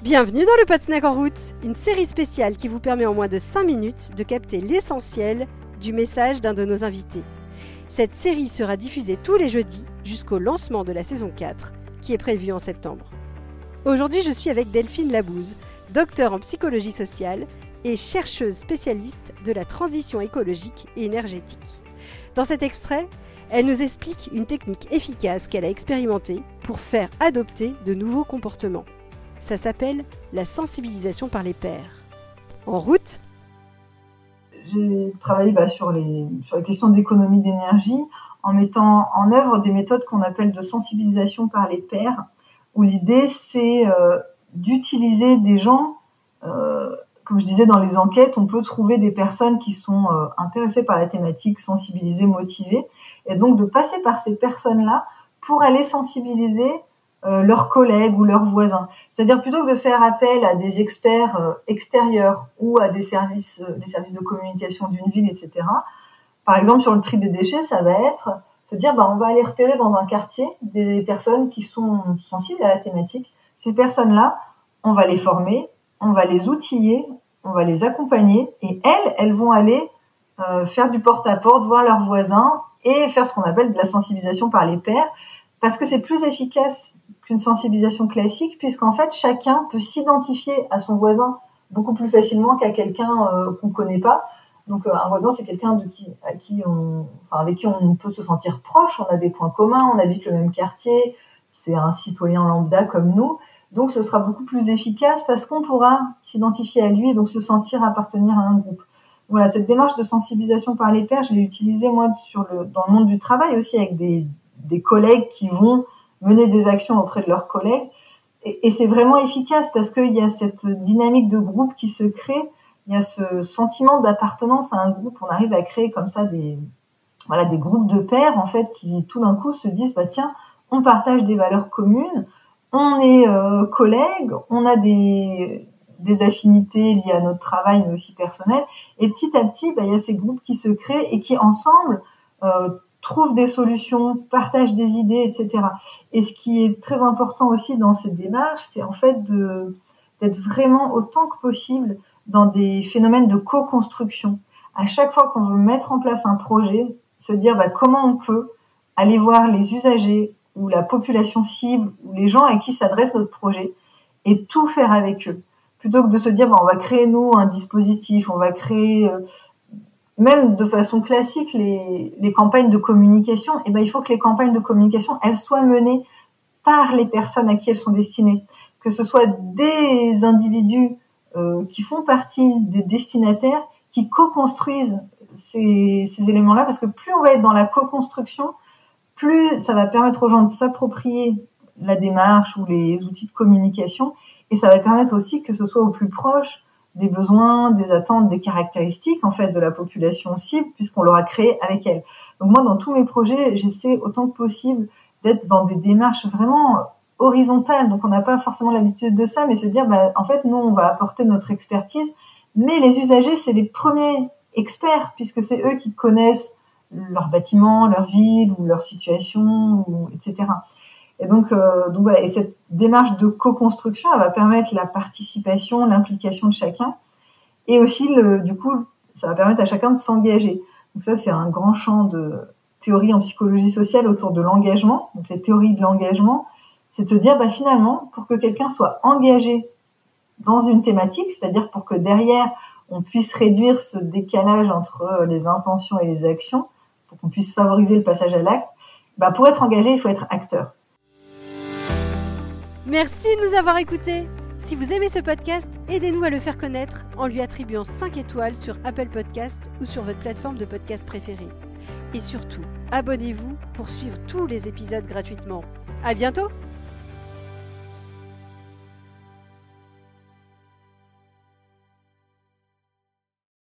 Bienvenue dans le Pot Snack en route, une série spéciale qui vous permet en moins de 5 minutes de capter l'essentiel du message d'un de nos invités. Cette série sera diffusée tous les jeudis jusqu'au lancement de la saison 4 qui est prévue en septembre. Aujourd'hui, je suis avec Delphine Labouze, docteur en psychologie sociale et chercheuse spécialiste de la transition écologique et énergétique. Dans cet extrait, elle nous explique une technique efficace qu'elle a expérimentée pour faire adopter de nouveaux comportements. Ça s'appelle la sensibilisation par les pairs. En route J'ai travaillé bah, sur, les, sur questions d'économie d'énergie en mettant en œuvre des méthodes qu'on appelle de sensibilisation par les pairs, où l'idée c'est euh, d'utiliser des gens, euh, comme je disais dans les enquêtes, on peut trouver des personnes qui sont euh, intéressées par la thématique, sensibilisées, motivées, et donc de passer par ces personnes-là pour aller sensibiliser euh, leurs collègues ou leurs voisins. C'est-à-dire plutôt que de faire appel à des experts euh, extérieurs ou à des services, euh, services de communication d'une ville, etc. Par exemple, sur le tri des déchets, ça va être se dire, bah, on va aller repérer dans un quartier des personnes qui sont sensibles à la thématique. Ces personnes-là, on va les former, on va les outiller, on va les accompagner, et elles, elles vont aller faire du porte-à-porte, voir leurs voisins et faire ce qu'on appelle de la sensibilisation par les pairs, parce que c'est plus efficace qu'une sensibilisation classique, puisqu'en fait, chacun peut s'identifier à son voisin beaucoup plus facilement qu'à quelqu'un euh, qu'on connaît pas. Donc, euh, un voisin, c'est quelqu'un de qui, à qui on, enfin, avec qui on peut se sentir proche, on a des points communs, on habite le même quartier, c'est un citoyen lambda comme nous. Donc, ce sera beaucoup plus efficace parce qu'on pourra s'identifier à lui et donc se sentir appartenir à un groupe voilà, cette démarche de sensibilisation par les pairs, je l'ai utilisée moi dans le monde du travail aussi avec des, des collègues qui vont mener des actions auprès de leurs collègues. Et, c'est vraiment efficace parce qu'il y a cette dynamique de groupe qui se crée, il y a ce sentiment d'appartenance à un groupe. On arrive à créer comme ça des, voilà, des groupes de pairs en fait qui tout d'un coup se disent bah tiens, on partage des valeurs communes, on est euh, collègues, on a des des affinités liées à notre travail, mais aussi personnelles. Et petit à petit, bah, il y a ces groupes qui se créent et qui ensemble euh, trouvent des solutions, partagent des idées, etc. Et ce qui est très important aussi dans cette démarche, c'est en fait d'être vraiment autant que possible dans des phénomènes de co-construction. À chaque fois qu'on veut mettre en place un projet, se dire bah, comment on peut aller voir les usagers ou la population cible ou les gens à qui s'adresse notre projet et tout faire avec eux plutôt que de se dire bah, on va créer nous un dispositif, on va créer euh, même de façon classique les, campagnes de communication, eh ben il faut que les campagnes de communication elles soient menées par les personnes à qui elles sont destinées, que ce soit des individus euh, qui font partie des destinataires qui co-construisent ces, ces éléments-là, parce que plus on va être dans la co-construction, plus ça va permettre aux gens de s'approprier la démarche ou les outils de communication et ça va permettre aussi que ce soit au plus proche des besoins, des attentes, des caractéristiques en fait de la population cible puisqu'on l'aura créé avec elle. Donc moi dans tous mes projets, j'essaie autant que possible d'être dans des démarches vraiment horizontales. Donc on n'a pas forcément l'habitude de ça, mais se dire bah, en fait nous on va apporter notre expertise, mais les usagers c'est les premiers experts puisque c'est eux qui connaissent leur bâtiment, leur ville ou leur situation, ou, etc. Et donc, euh, donc voilà, et cette démarche de co-construction, elle va permettre la participation, l'implication de chacun, et aussi, le, du coup, ça va permettre à chacun de s'engager. Donc ça, c'est un grand champ de théorie en psychologie sociale autour de l'engagement. Donc les théories de l'engagement, c'est de se dire, bah, finalement, pour que quelqu'un soit engagé dans une thématique, c'est-à-dire pour que derrière, on puisse réduire ce décalage entre les intentions et les actions, pour qu'on puisse favoriser le passage à l'acte, bah, pour être engagé, il faut être acteur. Merci de nous avoir écoutés. Si vous aimez ce podcast, aidez-nous à le faire connaître en lui attribuant 5 étoiles sur Apple Podcast ou sur votre plateforme de podcast préférée. Et surtout, abonnez-vous pour suivre tous les épisodes gratuitement. À bientôt!